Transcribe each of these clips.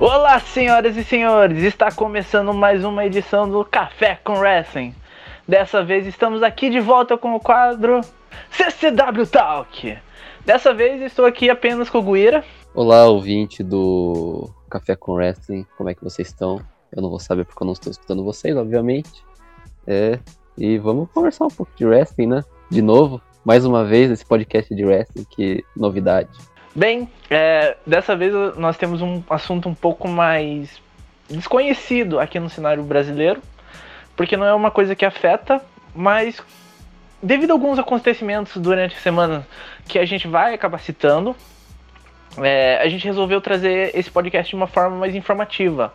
Olá, senhoras e senhores! Está começando mais uma edição do Café com Wrestling. Dessa vez estamos aqui de volta com o quadro CCW Talk. Dessa vez estou aqui apenas com o Guira. Olá, ouvinte do Café com Wrestling, como é que vocês estão? Eu não vou saber porque eu não estou escutando vocês, obviamente. É, e vamos conversar um pouco de wrestling, né? De novo, mais uma vez esse podcast de wrestling, que novidade. Bem, é, dessa vez nós temos um assunto um pouco mais desconhecido aqui no cenário brasileiro, porque não é uma coisa que afeta, mas devido a alguns acontecimentos durante a semana que a gente vai acabar citando, é, a gente resolveu trazer esse podcast de uma forma mais informativa.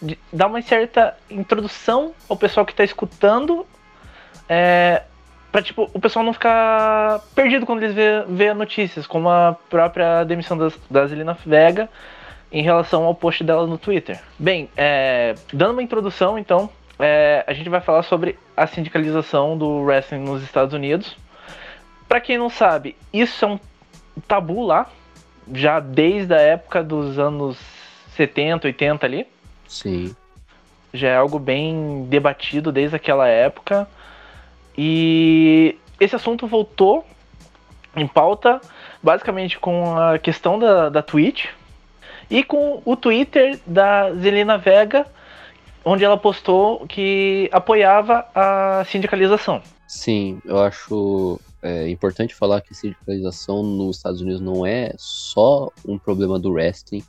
De, dar uma certa introdução ao pessoal que está escutando é, Pra, tipo, o pessoal não ficar perdido quando eles vê, vê notícias, como a própria demissão das, da Zelina Vega em relação ao post dela no Twitter. Bem, é, dando uma introdução, então, é, a gente vai falar sobre a sindicalização do wrestling nos Estados Unidos. Para quem não sabe, isso é um tabu lá, já desde a época dos anos 70, 80 ali. Sim. Já é algo bem debatido desde aquela época. E esse assunto voltou em pauta basicamente com a questão da, da Twitch e com o Twitter da Zelina Vega, onde ela postou que apoiava a sindicalização. Sim, eu acho é, importante falar que sindicalização nos Estados Unidos não é só um problema do wrestling,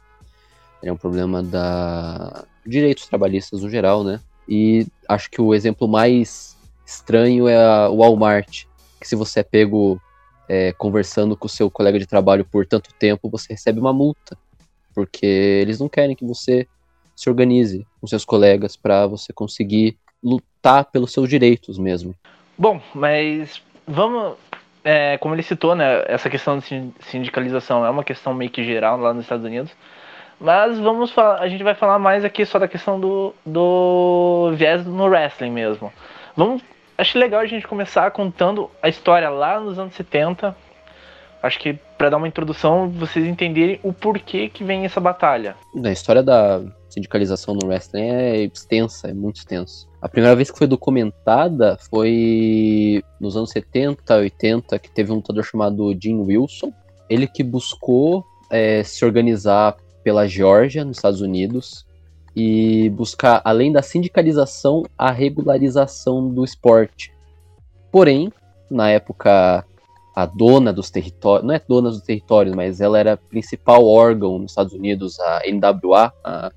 é um problema da direitos trabalhistas no geral, né? E acho que o exemplo mais estranho é a, Walmart, que se você é pego é, conversando com o seu colega de trabalho por tanto tempo, você recebe uma multa, porque eles não querem que você se organize com seus colegas para você conseguir lutar pelos seus direitos mesmo. Bom, mas vamos, é, como ele citou, né, essa questão de sindicalização é uma questão meio que geral lá nos Estados Unidos. Mas vamos a gente vai falar mais aqui só da questão do, do viés no wrestling mesmo. Vamos acho legal a gente começar contando a história lá nos anos 70. Acho que para dar uma introdução, vocês entenderem o porquê que vem essa batalha. A história da sindicalização no wrestling é extensa, é muito extensa. A primeira vez que foi documentada foi nos anos 70, 80, que teve um lutador chamado Jim Wilson. Ele que buscou é, se organizar pela Geórgia, nos Estados Unidos, e buscar, além da sindicalização, a regularização do esporte. Porém, na época, a dona dos territórios, não é dona dos territórios, mas ela era principal órgão nos Estados Unidos, a NWA, a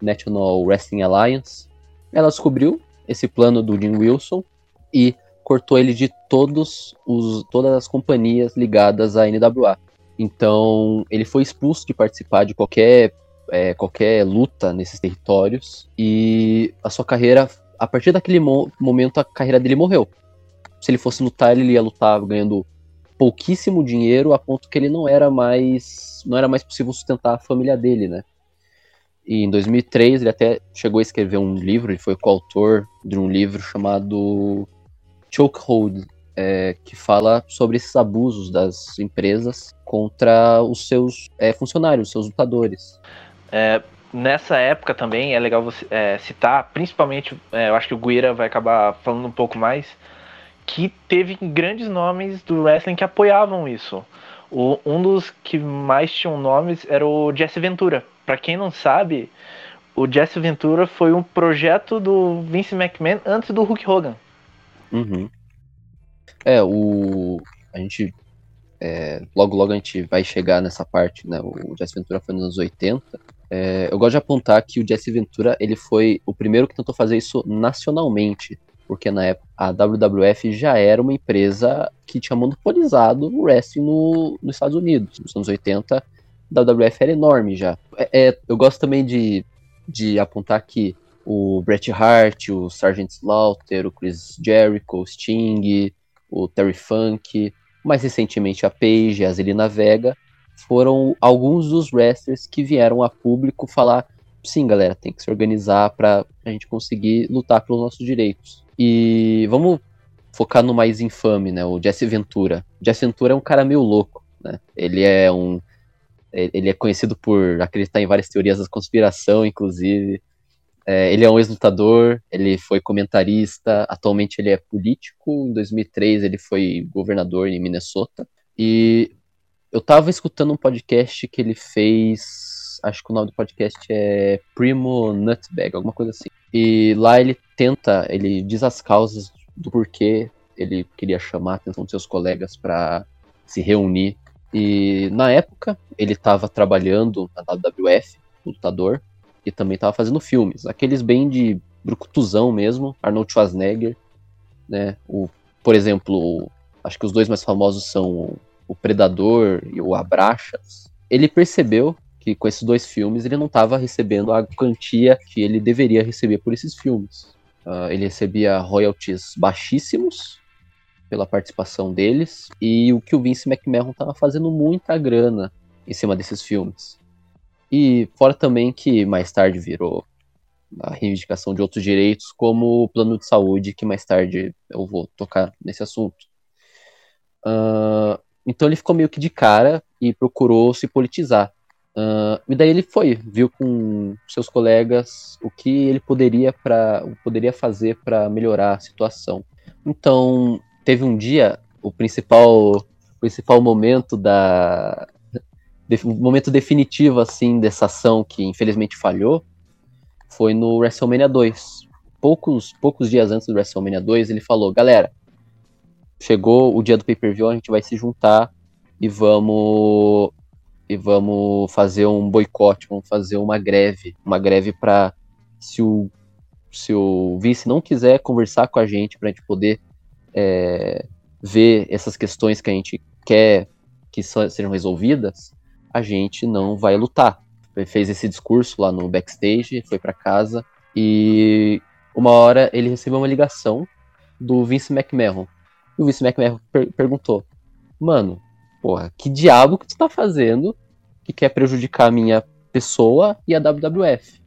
National Wrestling Alliance. Ela descobriu esse plano do Jim Wilson e cortou ele de todos os, todas as companhias ligadas à NWA. Então, ele foi expulso de participar de qualquer é, qualquer luta nesses territórios e a sua carreira, a partir daquele mo momento, a carreira dele morreu. Se ele fosse lutar, ele ia lutar ganhando pouquíssimo dinheiro a ponto que ele não era mais não era mais possível sustentar a família dele, né? E em 2003 ele até chegou a escrever um livro, ele foi coautor de um livro chamado Chokehold, é, que fala sobre esses abusos das empresas contra os seus é, funcionários, os seus lutadores. É, nessa época também é legal você é, citar, principalmente, é, eu acho que o Guira vai acabar falando um pouco mais, que teve grandes nomes do wrestling que apoiavam isso. O, um dos que mais tinham nomes era o Jesse Ventura. Para quem não sabe, o Jesse Ventura foi um projeto do Vince McMahon antes do Hulk Hogan. Uhum. É, o. A gente. É, logo, logo a gente vai chegar nessa parte, né? O Jesse Ventura foi nos anos 80. É, eu gosto de apontar que o Jesse Ventura ele foi o primeiro que tentou fazer isso nacionalmente, porque na época a WWF já era uma empresa que tinha monopolizado o wrestling no, nos Estados Unidos. Nos anos 80, a WWF era enorme já. É, é, eu gosto também de, de apontar que o Bret Hart, o Sgt. Slaughter, o Chris Jericho, o Sting, o Terry Funk, mais recentemente a Paige, a Zelina Vega, foram alguns dos wrestlers que vieram a público falar: sim, galera, tem que se organizar para a gente conseguir lutar pelos nossos direitos. E vamos focar no mais infame, né? O Jesse Ventura. Jesse Ventura é um cara meio louco, né? Ele é um ele é conhecido por acreditar em várias teorias da conspiração, inclusive. É, ele é um ex-lutador, ele foi comentarista, atualmente ele é político. Em 2003 ele foi governador em Minnesota. E eu tava escutando um podcast que ele fez. Acho que o nome do podcast é Primo Nutbag, alguma coisa assim. E lá ele tenta, ele diz as causas do porquê ele queria chamar a atenção de seus colegas para se reunir. E na época ele estava trabalhando na WWF, lutador, e também estava fazendo filmes, aqueles bem de brucutuzão mesmo, Arnold Schwarzenegger, né? O, por exemplo, acho que os dois mais famosos são o Predador e o Abraxas, ele percebeu que com esses dois filmes ele não estava recebendo a quantia que ele deveria receber por esses filmes. Uh, ele recebia royalties baixíssimos pela participação deles e o que o Vince McMahon estava fazendo muita grana em cima desses filmes. E fora também que mais tarde virou a reivindicação de outros direitos, como o plano de saúde, que mais tarde eu vou tocar nesse assunto. Uh, então ele ficou meio que de cara e procurou se politizar. Uh, e daí ele foi, viu com seus colegas o que ele poderia, pra, poderia fazer para melhorar a situação. Então, teve um dia, o principal, principal momento da. momento definitivo assim dessa ação que infelizmente falhou foi no WrestleMania 2. Poucos, poucos dias antes do WrestleMania 2, ele falou: galera, chegou o dia do pay-per-view, a gente vai se juntar e vamos e vamos fazer um boicote, vamos fazer uma greve, uma greve para se o se o vice não quiser conversar com a gente para a gente poder é, ver essas questões que a gente quer que sejam resolvidas, a gente não vai lutar. Ele fez esse discurso lá no backstage, foi para casa e uma hora ele recebeu uma ligação do Vince McMahon, e o Vince McMahon per perguntou: Mano, porra, que diabo que tu tá fazendo que quer prejudicar a minha pessoa e a WWF?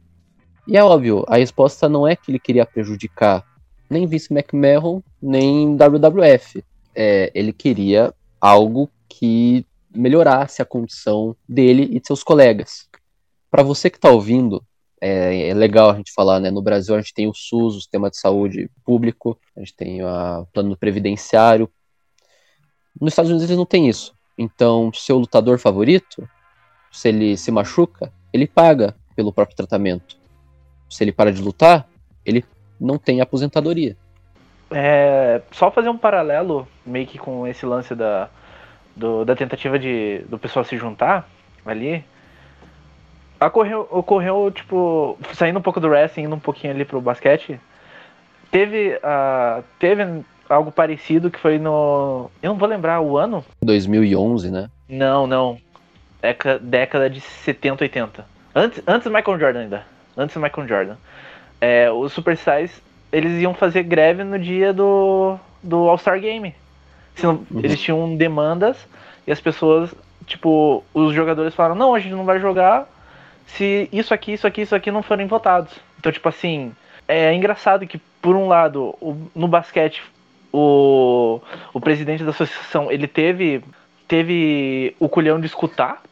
E é óbvio, a resposta não é que ele queria prejudicar nem Vince McMahon, nem WWF. É, ele queria algo que melhorasse a condição dele e de seus colegas. Para você que está ouvindo, é, é, legal a gente falar, né? No Brasil a gente tem o SUS, o sistema de saúde público, a gente tem o plano previdenciário. Nos Estados Unidos eles não tem isso. Então, seu lutador favorito, se ele se machuca, ele paga pelo próprio tratamento. Se ele para de lutar, ele não tem aposentadoria. É, só fazer um paralelo meio que com esse lance da, do, da tentativa de, do pessoal se juntar ali ocorreu, ocorreu, tipo, saindo um pouco do wrestling, indo um pouquinho ali pro basquete, teve, uh, teve algo parecido que foi no. Eu não vou lembrar o ano. 2011, né? Não, não. Década, década de 70, 80. Antes, antes do Michael Jordan ainda. Antes do Michael Jordan. É, os Superstars, eles iam fazer greve no dia do, do All-Star Game. Uhum. Eles tinham demandas e as pessoas, tipo, os jogadores falaram, não, a gente não vai jogar se isso aqui, isso aqui, isso aqui não forem votados. Então, tipo assim, é engraçado que, por um lado, o, no basquete, o, o presidente da associação, ele teve, teve o culhão de escutar,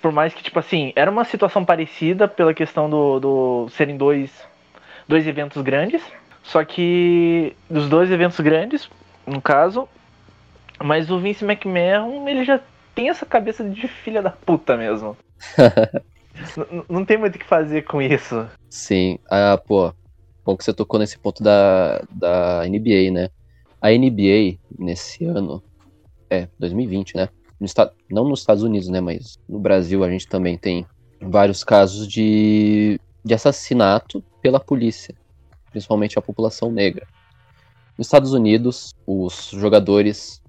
por mais que, tipo assim, era uma situação parecida pela questão do, do serem dois, dois eventos grandes, só que dos dois eventos grandes, no caso, mas o Vince McMahon, ele já tem essa cabeça de filha da puta mesmo. não tem muito o que fazer com isso. Sim, ah, pô, bom que você tocou nesse ponto da, da NBA, né? A NBA, nesse ano, é, 2020, né? No, não nos Estados Unidos, né? Mas no Brasil a gente também tem vários casos de, de assassinato pela polícia, principalmente a população negra. Nos Estados Unidos, os jogadores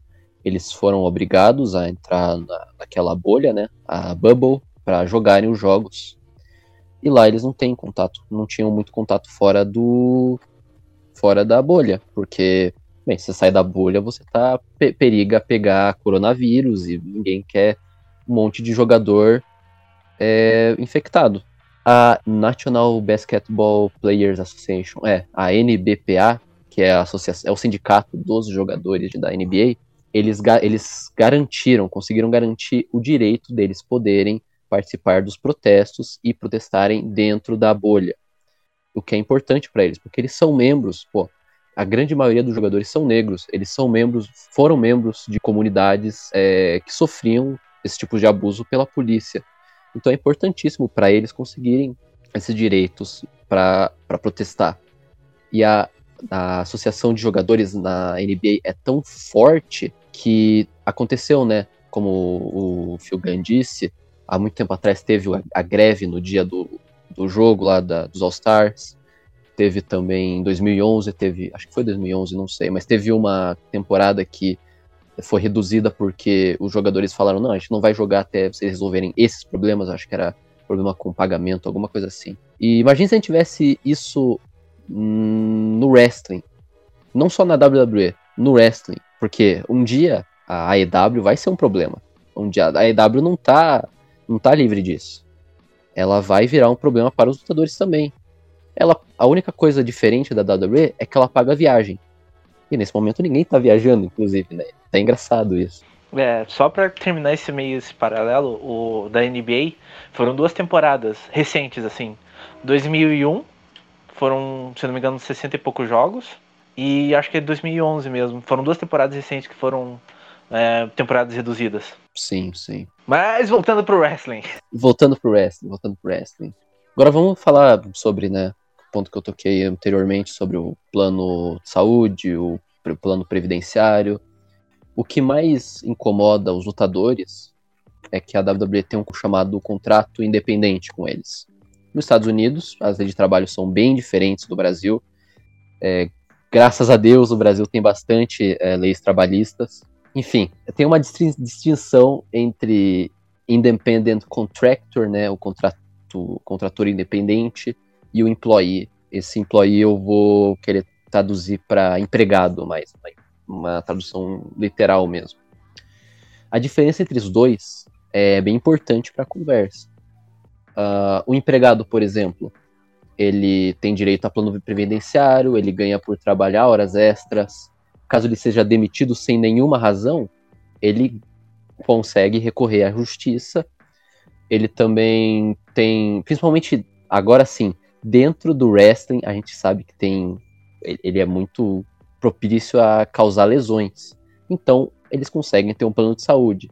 eles foram obrigados a entrar na, naquela bolha, né? A bubble, para jogarem os jogos. E lá eles não têm contato, não tinham muito contato fora do fora da bolha, porque bem, você sai da bolha, você tá pe periga pegar coronavírus e ninguém quer um monte de jogador é, infectado. A National Basketball Players Association, é, a NBPA, que é a associação, é o sindicato dos jogadores da NBA, eles, eles garantiram, conseguiram garantir o direito deles poderem participar dos protestos e protestarem dentro da bolha. O que é importante para eles, porque eles são membros, pô, a grande maioria dos jogadores são negros, eles são membros, foram membros de comunidades é, que sofriam esse tipo de abuso pela polícia. Então é importantíssimo para eles conseguirem esses direitos para protestar. E a, a associação de jogadores na NBA é tão forte que aconteceu, né? Como o Phil Gunn disse, há muito tempo atrás teve a, greve no dia do, do jogo lá da, dos All-Stars. Teve também em 2011, teve, acho que foi 2011, não sei, mas teve uma temporada que foi reduzida porque os jogadores falaram: não, a gente não vai jogar até vocês resolverem esses problemas. Acho que era problema com pagamento, alguma coisa assim. E imagine se a gente tivesse isso no wrestling. Não só na WWE, no wrestling. Porque um dia a AEW vai ser um problema. Um dia a AEW não tá, não tá livre disso. Ela vai virar um problema para os lutadores também. Ela, a única coisa diferente da WWE é que ela paga viagem. E nesse momento ninguém tá viajando, inclusive, né? Tá engraçado isso. É, só para terminar esse meio esse paralelo, o da NBA foram duas temporadas recentes assim. 2001 foram, se não me engano, 60 e poucos jogos. E acho que é 2011 mesmo. Foram duas temporadas recentes que foram é, temporadas reduzidas. Sim, sim. Mas voltando pro wrestling. Voltando pro wrestling, voltando pro wrestling. Agora vamos falar sobre, né, o ponto que eu toquei anteriormente sobre o plano de saúde, o plano previdenciário. O que mais incomoda os lutadores é que a WWE tem um chamado contrato independente com eles. Nos Estados Unidos, as leis de trabalho são bem diferentes do Brasil. É, graças a Deus, o Brasil tem bastante é, leis trabalhistas. Enfim, tem uma distinção entre independent contractor, né, o contrato, contrator independente, e o employee. Esse employee eu vou querer traduzir para empregado, mas uma tradução literal mesmo. A diferença entre os dois é bem importante para a conversa. Uh, o empregado, por exemplo, ele tem direito a plano previdenciário, ele ganha por trabalhar horas extras. Caso ele seja demitido sem nenhuma razão, ele consegue recorrer à justiça. Ele também tem, principalmente agora sim, dentro do wrestling, a gente sabe que tem. Ele é muito propício a causar lesões. Então, eles conseguem ter um plano de saúde.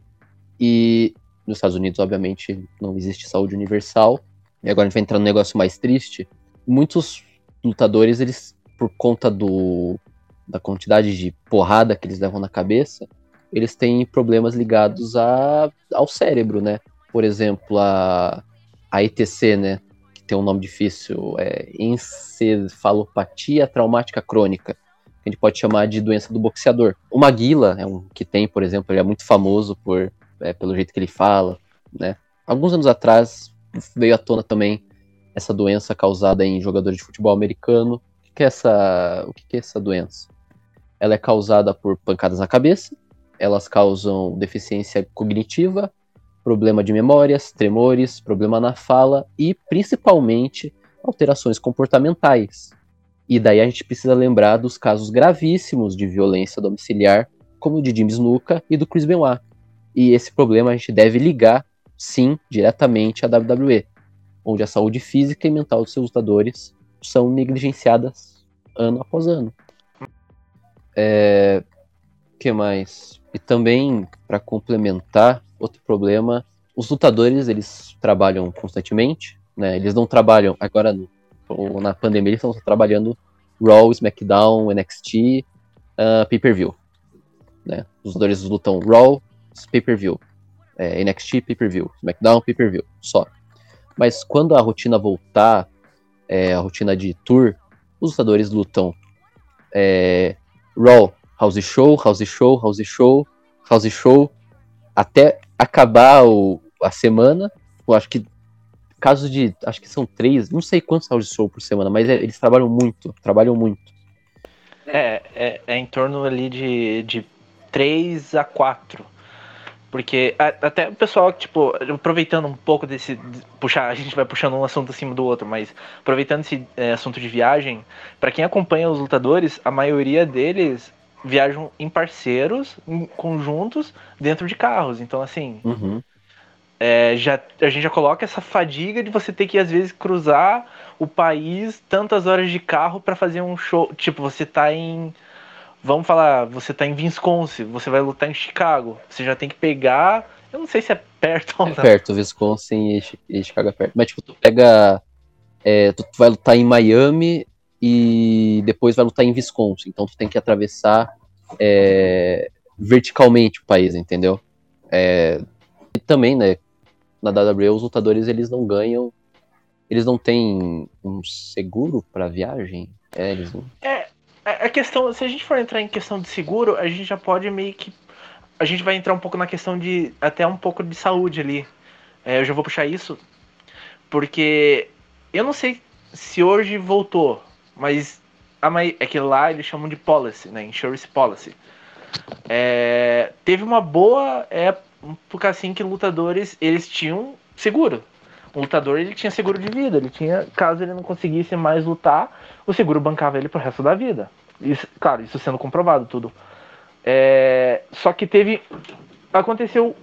E nos Estados Unidos, obviamente, não existe saúde universal. E agora a gente vai entrar num negócio mais triste. Muitos lutadores, eles, por conta do, da quantidade de porrada que eles levam na cabeça, eles têm problemas ligados a, ao cérebro, né? Por exemplo, a, a ETC, né? Que tem um nome difícil, é encefalopatia traumática crônica a gente pode chamar de doença do boxeador. O Maguila é um que tem, por exemplo, ele é muito famoso por é, pelo jeito que ele fala, né? Alguns anos atrás veio à tona também essa doença causada em jogadores de futebol americano. O que é essa, o que é essa doença? Ela é causada por pancadas na cabeça, elas causam deficiência cognitiva, problema de memórias, tremores, problema na fala e principalmente alterações comportamentais, e daí a gente precisa lembrar dos casos gravíssimos de violência domiciliar, como o de Jim Snuka e do Chris Benoit. E esse problema a gente deve ligar, sim, diretamente à WWE, onde a saúde física e mental dos seus lutadores são negligenciadas ano após ano. É... que mais? E também, para complementar, outro problema, os lutadores, eles trabalham constantemente, né? Eles não trabalham, agora ou na pandemia eles estão trabalhando Raw, SmackDown, NXT, uh, ah, pay-per-view. Né? Os dois lutam Raw, pay-per-view, é, NXT, pay-per-view, SmackDown, pay-per-view, só. Mas quando a rotina voltar, é, a rotina de tour, os lutadores lutam é, Raw, House Show, House Show, House Show, House Show, até acabar o, a semana. Eu acho que casos de. Acho que são três, não sei quantos house show por semana, mas é, eles trabalham muito, trabalham muito. É, é, é em torno ali de, de três a quatro Porque a, até o pessoal, tipo, aproveitando um pouco desse. puxar, a gente vai puxando um assunto acima do outro, mas aproveitando esse é, assunto de viagem, para quem acompanha os lutadores, a maioria deles viajam em parceiros, em conjuntos, dentro de carros. Então, assim, Uhum. é, já, a gente já coloca essa fadiga de você ter que, às vezes, cruzar o país tantas horas de carro para fazer um show. Tipo, você tá em. Vamos falar, você tá em Wisconsin, você vai lutar em Chicago. Você já tem que pegar. Eu não sei se é perto ou É não. perto, Wisconsin e, Chi- Chicago é perto. Mas, tipo, tu pega. é, tu, vai lutar em Miami e depois vai lutar em Wisconsin. Então tu tem que atravessar é, verticalmente o país, entendeu? É, e também, né, na WWE os lutadores eles não ganham. Eles não têm um seguro pra viagem. É, eles não. É, a questão, se a gente for entrar em questão de seguro, a gente já pode meio que. A gente vai entrar um pouco na questão de. Até um pouco de saúde ali. É, eu já vou puxar isso. Porque eu não sei se hoje voltou, mas a é que lá eles chamam de policy, né? Insurance policy. É, teve uma boa época assim que lutadores eles tinham seguro. Lutador ele tinha seguro de vida, ele tinha, caso ele não conseguisse mais lutar, o seguro bancava ele pro resto da vida. Isso, claro, isso sendo comprovado tudo. É, só que teve. Aconteceu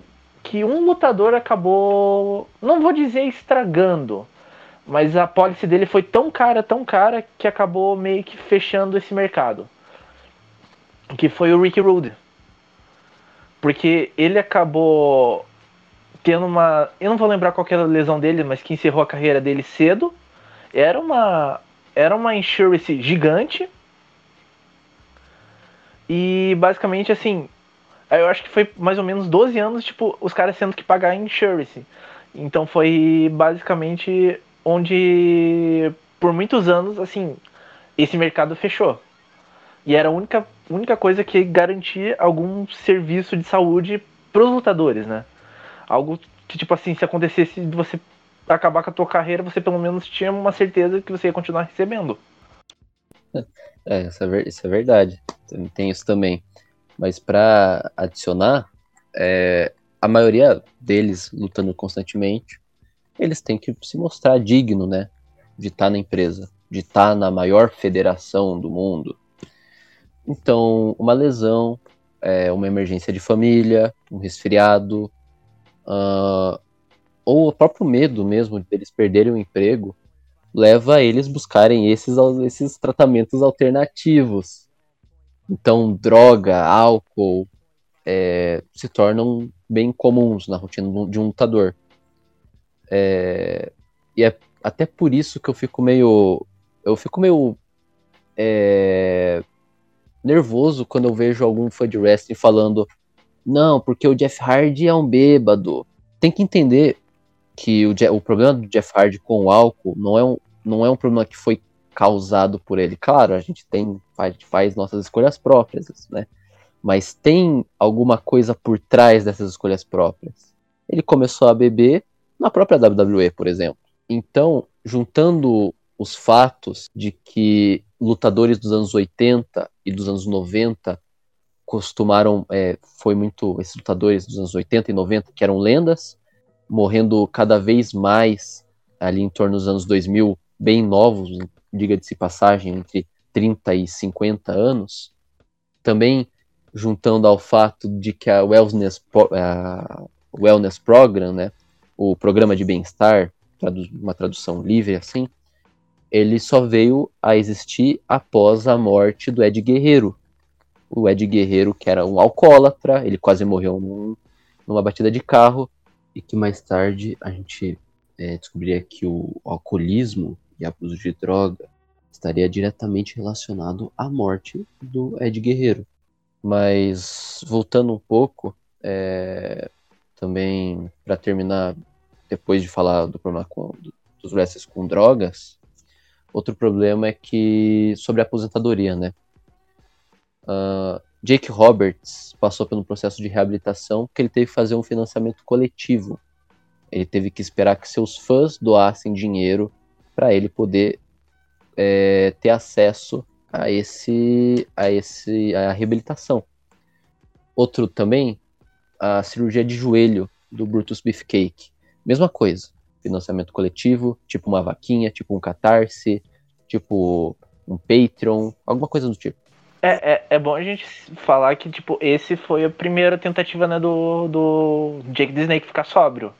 que um lutador acabou. Não vou dizer estragando. Mas a pólice dele foi tão cara, tão cara, que acabou meio que fechando esse mercado. Que foi o Ricky Rude. Porque ele acabou tendo uma. Eu não vou lembrar qual era a lesão dele, mas que encerrou a carreira dele cedo. Era uma. Era uma insurance gigante. E basicamente assim. Eu acho que foi mais ou menos 12 anos, tipo, os caras tendo que pagar insurance. Então foi basicamente onde por muitos anos, assim, esse mercado fechou. E era a única, única coisa que garantia algum serviço de saúde pros lutadores, né? Algo que, tipo assim, se acontecesse de você acabar com a tua carreira, você pelo menos tinha uma certeza que você ia continuar recebendo. É, isso é, isso é verdade. Tem, isso também. Mas pra adicionar, é, a maioria deles lutando constantemente, eles têm que se mostrar digno, né? De estar na empresa, de estar na maior federação do mundo. Então, uma lesão, é, uma emergência de família, um resfriado, ah, ou o próprio medo mesmo deles perderem o emprego, leva eles buscarem esses, esses tratamentos alternativos. Então, droga, álcool é, se tornam bem comuns na rotina de um lutador. É, e é até por isso que eu fico meio. Eu fico meio. é, nervoso quando eu vejo algum fã de wrestling falando. Não, porque o Jeff Hardy é um bêbado. Tem que entender que o, Je- o problema do Jeff Hardy com o álcool não é um, não é um problema que foi causado por ele. Claro, a gente tem faz, faz nossas escolhas próprias, né? Mas tem alguma coisa por trás dessas escolhas próprias. Ele começou a beber na própria WWE, por exemplo. Então, juntando os fatos de que lutadores dos anos 80 e dos anos 90 costumaram, é, foi muito, esses lutadores dos anos 80 e 90 que eram lendas, morrendo cada vez mais ali em torno dos anos 2000, bem novos, diga-se passagem, entre 30 e 50 anos. Também juntando ao fato de que a Wellness, a Wellness Program, né, o programa de bem-estar, uma tradução livre assim, ele só veio a existir após a morte do Ed Guerreiro. O Ed Guerreiro, que era um alcoólatra, ele quase morreu num- numa batida de carro, e que mais tarde a gente é, descobriria que o alcoolismo e abuso de droga estaria diretamente relacionado à morte do Ed Guerreiro. Mas voltando um pouco, é, também para terminar, depois de falar do problema com, dos wrestlers com drogas, outro problema é que sobre a aposentadoria, né? Ah, Jake Roberts passou pelo processo de reabilitação porque ele teve que fazer um financiamento coletivo. Ele teve que esperar que seus fãs doassem dinheiro para ele poder é, ter acesso a esse, a esse, a reabilitação. Outro também, a cirurgia de joelho do Brutus Beefcake. Mesma coisa, financiamento coletivo, tipo uma vaquinha, tipo um catarse, tipo um Patreon, alguma coisa do tipo. É, é, é, bom a gente falar que, tipo, esse foi a primeira tentativa, né, do, do Jake Snake ficar sóbrio.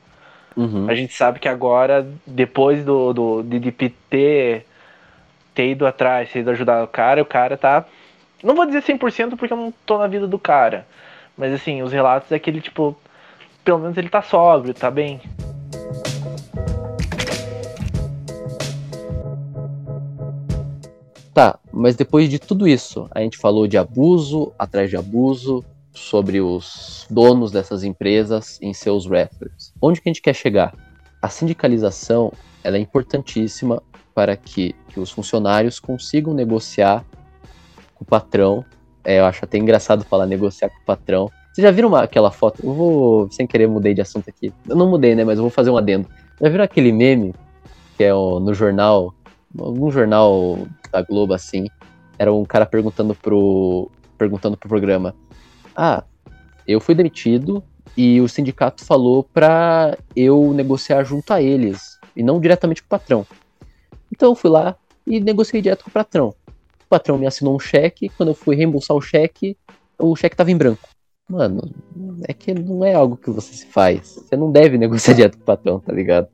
Uhum. A gente sabe que agora, depois do, do DDP ter, ter ido atrás, ter ido ajudar o cara, o cara tá. Não vou dizer 100% porque eu não tô na vida do cara. Mas assim, os relatos é que ele, tipo, pelo menos ele tá sóbrio, tá bem. Tá, mas depois de tudo isso, a gente falou de abuso atrás de abuso, sobre os donos dessas empresas em seus wrestlers. Onde que a gente quer chegar? A sindicalização ela é importantíssima para que, que os funcionários consigam negociar com o patrão. É, eu acho até engraçado falar negociar com o patrão. Vocês já viram uma, aquela foto? Eu vou, sem querer, mudei de assunto aqui. Eu não mudei, né? Mas eu vou fazer um adendo. Já viram aquele meme que é o, no jornal algum jornal da Globo assim, era um cara perguntando pro perguntando pro programa: "Ah, eu fui demitido e o sindicato falou para eu negociar junto a eles e não diretamente com o patrão. Então eu fui lá e negociei direto com o patrão. O patrão me assinou um cheque, quando eu fui reembolsar o cheque, o cheque tava em branco. Mano, é que não é algo que você se faz. Você não deve negociar direto com o patrão, tá ligado?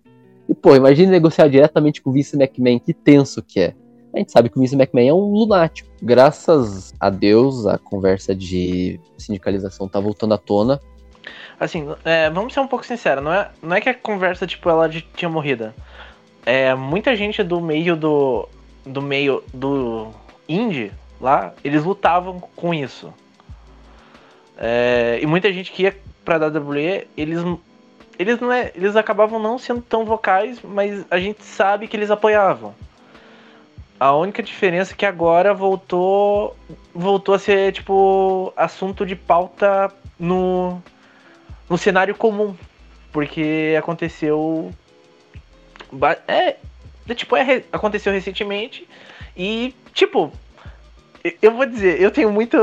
E, pô, imagine negociar diretamente com o Vince McMahon, que tenso que é. A gente sabe que o Vince McMahon é um lunático. Graças a Deus, a conversa de sindicalização tá voltando à tona. Assim, é, vamos ser um pouco sinceros, não é, não é que a conversa, tipo, ela tinha morrido. É, muita gente do meio do. do meio do indie lá, eles lutavam com isso. É, e muita gente que ia pra WWE, eles eles não é, eles acabavam não sendo tão vocais, mas a gente sabe que eles apoiavam. A única diferença é que agora voltou voltou a ser tipo assunto de pauta no no cenário comum, porque aconteceu é, é tipo é, aconteceu recentemente e tipo eu vou dizer, eu tenho muito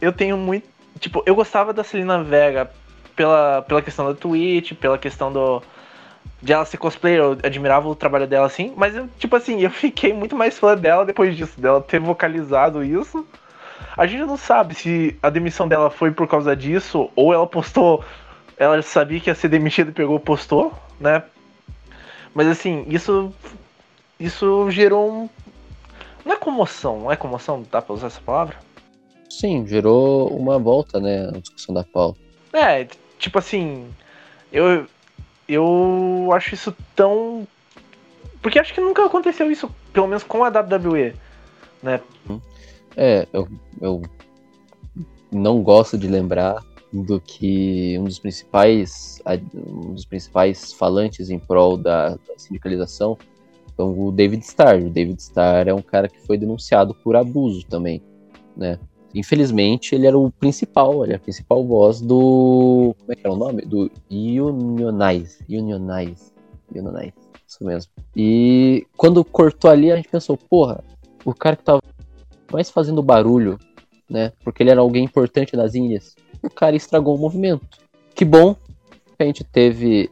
eu tenho muito tipo, eu gostava da Celina Vega pela, pela questão da Twitch, pela questão do. De ela ser cosplayer, eu admirava o trabalho dela assim, mas eu, tipo assim, eu fiquei muito mais fã dela depois disso, dela ter vocalizado isso. A gente não sabe se a demissão dela foi por causa disso, ou ela postou. Ela sabia que ia ser demitida e pegou postou, né? Mas assim, isso. Isso gerou um. Não é comoção, não é comoção, dá pra usar essa palavra? Sim, gerou uma volta, né? A discussão da pauta. É, tipo assim, eu eu acho isso tão porque acho que nunca aconteceu isso, pelo menos com a WWE, né? É, eu, eu não gosto de lembrar do que um dos principais um dos principais falantes em prol da, da sindicalização então o David Starr. O David Starr é um cara que foi denunciado por abuso também, né? Infelizmente, ele era o principal, ele era a principal voz do. Como é que era o nome? Do Unionize. Unionize. Unionize. Isso mesmo. E quando cortou ali, a gente pensou, porra, o cara que tava mais fazendo barulho, né? Porque ele era alguém importante nas Índias, o cara estragou o movimento. Que bom que a gente teve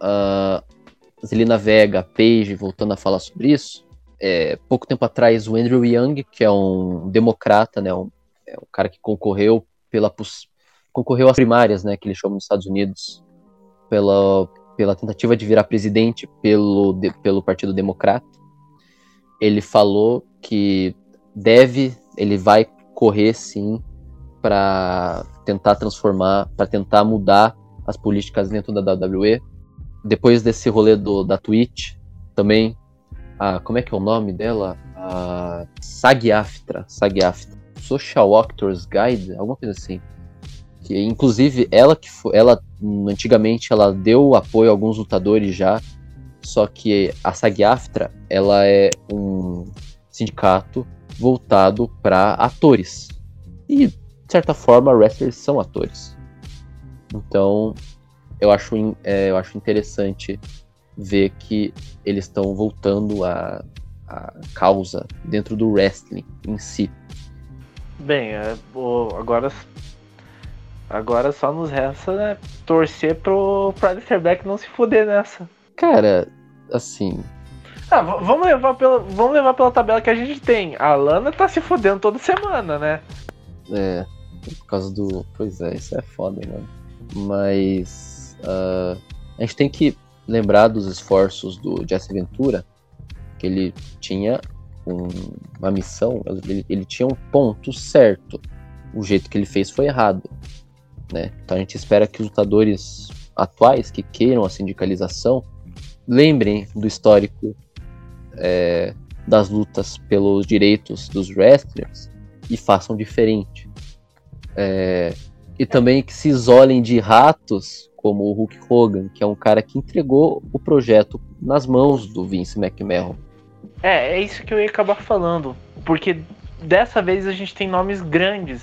a uh, Zelina Vega, Paige voltando a falar sobre isso. É, pouco tempo atrás, o Andrew Young, que é um democrata, né, um é o cara que concorreu pela concorreu às primárias, né, que eles chamam nos Estados Unidos, pela, pela tentativa de virar presidente pelo, de, pelo Partido Democrata. Ele falou que deve, ele vai correr sim para tentar transformar, para tentar mudar as políticas dentro da WWE. Depois desse rolê do, da Twitch, também, a, como é que é o nome dela? A Sag-Aftra, Sag-Aftra Social Actors Guide, alguma coisa assim. Que inclusive ela que foi, ela antigamente ela deu apoio a alguns lutadores já, só que a SAG-AFTRA, ela é um sindicato voltado para atores. E de certa forma, wrestlers são atores. Então, eu acho, é, eu acho interessante ver que eles estão voltando a, a causa dentro do wrestling em si. Bem, é, agora agora só nos resta né, torcer pro, Alistair Black não se foder nessa. Cara, assim, Ah, vamos levar, pela, vamos levar pela tabela que a gente tem. A Lana tá se fodendo toda semana, né? É, por causa do. Pois é, isso é foda, mano. Mas. Uh, a gente tem que lembrar dos esforços do Jesse Ventura, que ele tinha um, uma missão, ele, ele tinha um ponto certo. O jeito que ele fez foi errado. Né? Então a gente espera que os lutadores atuais que queiram a sindicalização lembrem do histórico é, das lutas pelos direitos dos wrestlers e façam diferente. É, e também que se isolem de ratos como o Hulk Hogan, que é um cara que entregou o projeto nas mãos do Vince McMahon. É, é isso que eu ia acabar falando, porque dessa vez a gente tem nomes grandes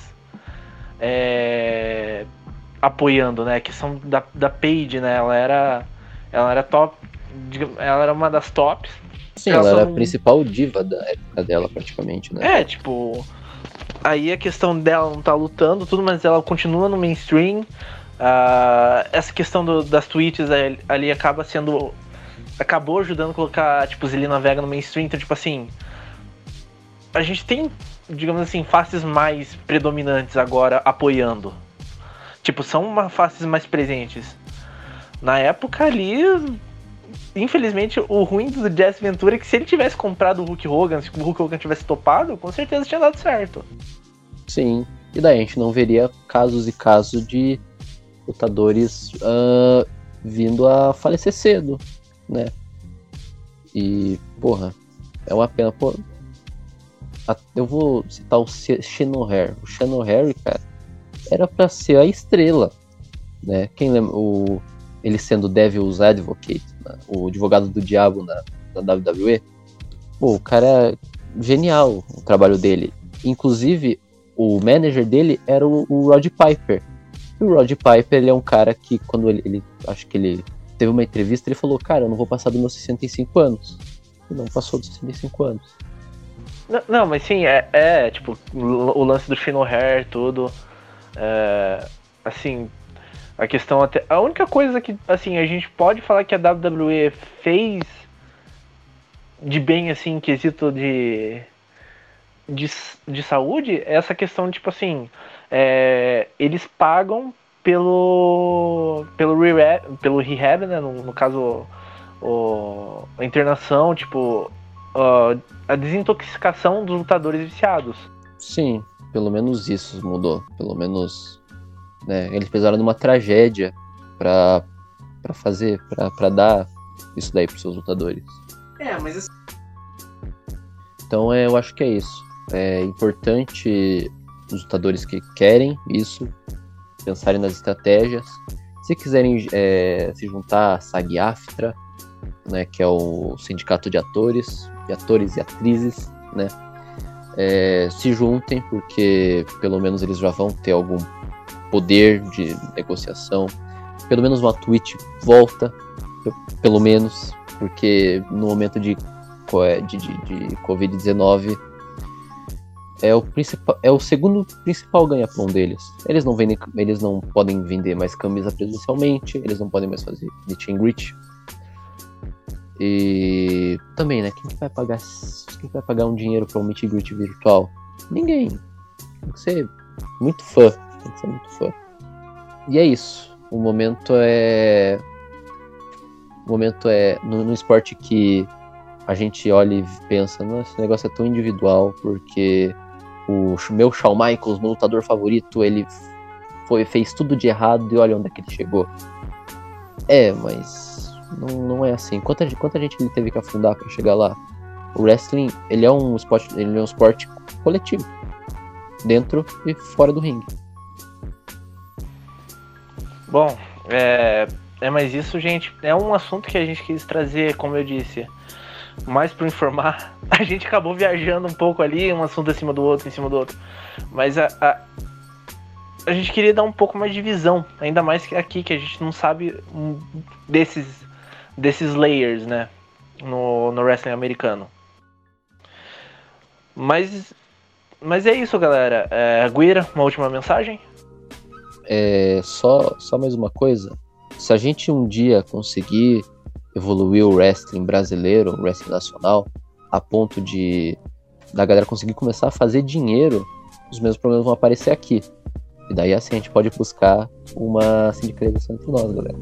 é, apoiando, né? Que são da, da Paige, né? Ela era, ela era top, ela era uma das tops. Sim, ela, ela era a principal diva da época dela, praticamente, né? É, tipo, aí a questão dela não tá lutando, tudo, mas ela continua no mainstream. Uh, essa questão do, das tweets ali acaba sendo. Acabou ajudando a colocar, tipo, Zelina Vega no mainstream. Então, tipo assim. A gente tem, digamos assim, faces mais predominantes agora apoiando. Tipo, são uma faces mais presentes. Na época ali. Infelizmente, o ruim do Jess Ventura é que se ele tivesse comprado o Hulk Hogan, se o Hulk Hogan tivesse topado, com certeza tinha dado certo. Sim. E daí a gente não veria casos e casos de lutadores uh, vindo a falecer cedo, né? E, porra, é uma pena. Pô, eu vou citar o Shannon Harry. O Shannon Harry, cara, era para ser a estrela, né? Quem lembra o ele sendo Devil's Advocate, né? o advogado do diabo na, na WWE. Pô, o cara é genial o trabalho dele. Inclusive, o manager dele era o, o Rod Piper, e o Rod Piper, ele é um cara que, quando ele, ele, Acho que ele teve uma entrevista, ele falou: Cara, eu não vou passar dos meus 65 anos. E não passou dos 65 anos. Não, não mas sim, é, é, tipo, o lance do Shino Hair, tudo. É, assim, a questão até. A única coisa que, assim, a gente pode falar que a WWE fez de bem, assim, quesito de. De, de saúde, é essa questão, tipo assim, é, eles pagam pelo pelo rehab, pelo rehab né? No, no caso, o, a internação, tipo, a desintoxicação dos lutadores viciados. Sim, pelo menos isso mudou. Pelo menos, né? Eles precisaram de uma tragédia para para fazer, para dar isso daí pros seus lutadores. É, mas então é, eu acho que é isso. É importante os lutadores que querem isso, pensarem nas estratégias. Se quiserem é, se juntar à SAG-AFTRA, né, que é o sindicato de atores, de atores e atrizes, né, é, se juntem, porque pelo menos eles já vão ter algum poder de negociação. Pelo menos uma tweet volta, pelo menos, porque no momento de, de, de, de Covid-19 é o principal, é o segundo principal ganha-pão deles. Eles não vendem, eles não podem vender mais camisa presencialmente, eles não podem mais fazer meet and greet. E também, né? Quem vai pagar, quem vai pagar um dinheiro para um meet and greet virtual? Ninguém. Tem que ser muito fã, tem que ser muito fã. E é isso. O momento é o momento é no, no esporte que a gente olha e pensa, nossa, esse negócio é tão individual, porque o meu Shawn Michaels, meu lutador favorito, ele foi, fez tudo de errado e olha onde é que ele chegou. É, mas não, não é assim. Quanta, quanta gente ele teve que afundar para chegar lá? O wrestling, ele é um esporte, ele é um esporte coletivo, dentro e fora do ringue. Bom, é, é mais isso, gente. É um assunto que a gente quis trazer, como eu disse, mais para informar, a gente acabou viajando um pouco ali, um assunto acima do outro, em cima do outro. Mas a, a, a gente queria dar um pouco mais de visão, ainda mais que aqui, que a gente não sabe desses, desses layers, né? No, no wrestling americano. Mas, mas é isso, galera. É, Guira, uma última mensagem? É, só, só mais uma coisa. Se a gente um dia conseguir evoluiu o wrestling brasileiro, o wrestling nacional, a ponto de da galera conseguir começar a fazer dinheiro, os mesmos problemas vão aparecer aqui. E daí assim a gente pode buscar uma sindicalização entre nós, galera.